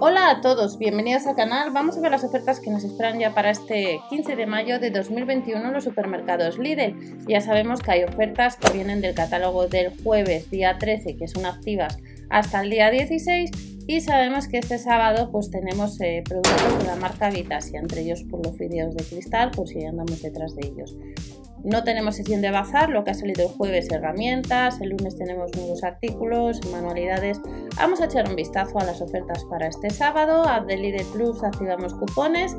Hola a todos, bienvenidos al canal. Vamos a ver las ofertas que nos esperan ya para este 15 de mayo de 2021 en los supermercados Lidl. Ya sabemos que hay ofertas que vienen del catálogo del jueves día 13, que son activas hasta el día 16 y sabemos que este sábado pues tenemos eh, productos de la marca Vitasia, entre ellos por los vídeos de cristal, por si andamos detrás de ellos. No tenemos sesión de bazar, lo que ha salido el jueves herramientas, el lunes tenemos nuevos artículos, manualidades. Vamos a echar un vistazo a las ofertas para este sábado. App de Plus activamos cupones,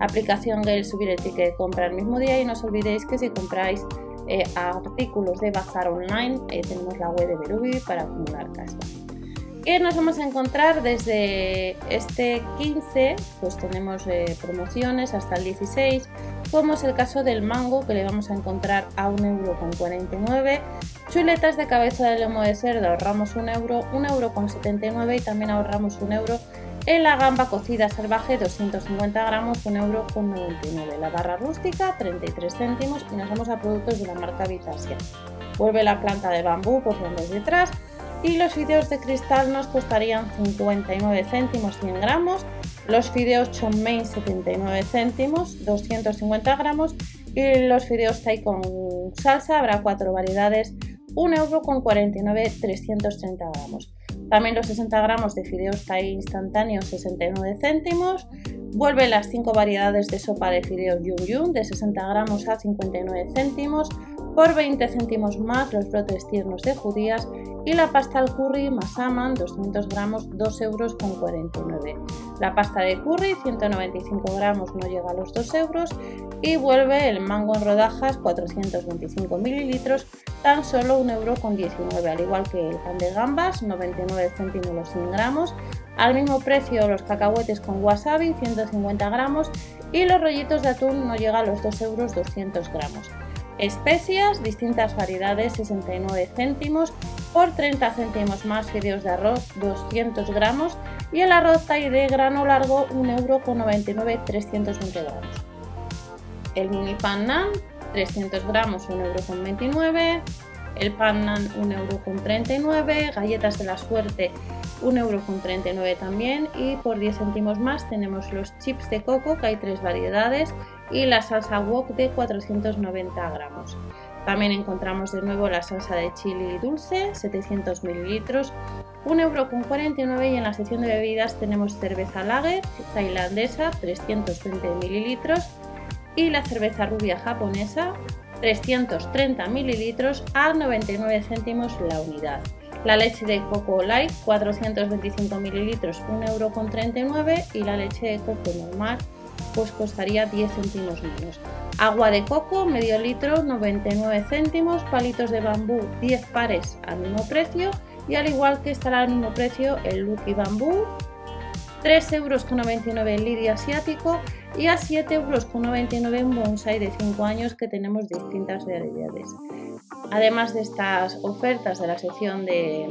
aplicación Gale subir el ticket de compra el mismo día y no os olvidéis que si compráis eh, artículos de bazar online eh, tenemos la web de Berubi para acumular cashback. ¿Qué nos vamos a encontrar desde este 15? Pues tenemos eh, promociones hasta el 16, como es el caso del mango que le vamos a encontrar a 1,49€. Chuletas de cabeza de lomo de cerdo ahorramos 1 euro, 1,79€ y también ahorramos 1 euro en la gamba cocida salvaje 250 gramos, 1,99€. La barra rústica 33 céntimos y nos vamos a productos de la marca Vitasia. Vuelve la planta de bambú por donde detrás y los fideos de cristal nos costarían 59 céntimos 100 gramos, los fideos chonmain 79 céntimos 250 gramos y los fideos thai con salsa habrá cuatro variedades 1 euro con 49 330 gramos. También los 60 gramos de fideos thai instantáneos 69 céntimos. Vuelve las 5 variedades de sopa de fideos yum yum de 60 gramos a 59 céntimos. Por 20 céntimos más los brotes tiernos de judías y la pasta al curry Masaman 200 gramos 2 euros con 49. La pasta de curry 195 gramos no llega a los 2 euros y vuelve el mango en rodajas 425 mililitros tan solo 1 euro con 19 al igual que el pan de gambas 99 céntimos los 100 gramos al mismo precio los cacahuetes con wasabi 150 gramos y los rollitos de atún no llega a los 2 euros 200 gramos. Especias, distintas variedades, 69 céntimos por 30 céntimos más fideos de arroz, 200 gramos y el arroz Thai de grano largo, 1 euro con 99, 320 gramos. El mini pan nan, 300 gramos, 1 euro con 29. El pan nan, 1 euro con 39. Galletas de la suerte, 1,39€ euro también y por 10 céntimos más tenemos los chips de coco que hay tres variedades y la salsa wok de 490 gramos. También encontramos de nuevo la salsa de chili dulce, 700 mililitros, 1,49€ y en la sección de bebidas tenemos cerveza lager tailandesa, 320 mililitros y la cerveza rubia japonesa, 330 mililitros a 99 céntimos la unidad. La leche de coco light 425 mililitros 1,39€ y la leche de coco normal pues costaría 10 céntimos menos. Agua de coco medio litro 99 céntimos, palitos de bambú 10 pares al mismo precio y al igual que estará al mismo precio el Lucky Bambú 3,99 euros el lirio asiático y a 7,99 euros un bonsai de 5 años que tenemos distintas realidades. Además de estas ofertas de la sección de,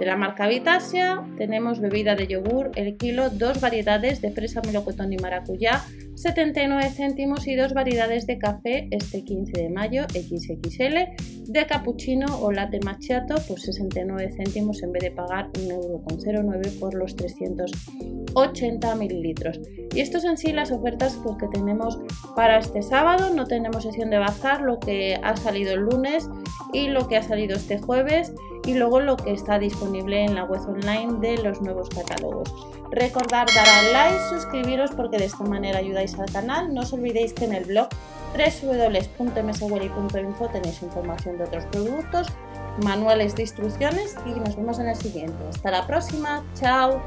la marca Vitasia, tenemos bebida de yogur, el kilo, dos variedades de fresa, melocotón y maracuyá, 79 céntimos y dos variedades de café este 15 de mayo XXL, de cappuccino o latte macchiato, pues 69 céntimos en vez de pagar 1,09€ por los 380 mililitros. Y estos son sí las ofertas pues, que tenemos para este sábado. No tenemos sesión de bazar, lo que ha salido el lunes y lo que ha salido este jueves y luego lo que está disponible en la web online de los nuevos catálogos. Recordad dar al like, suscribiros porque de esta manera ayudáis al canal. No os olvidéis que en el blog www.mswelly.info tenéis información de otros productos, manuales de instrucciones y nos vemos en el siguiente. Hasta la próxima, chao.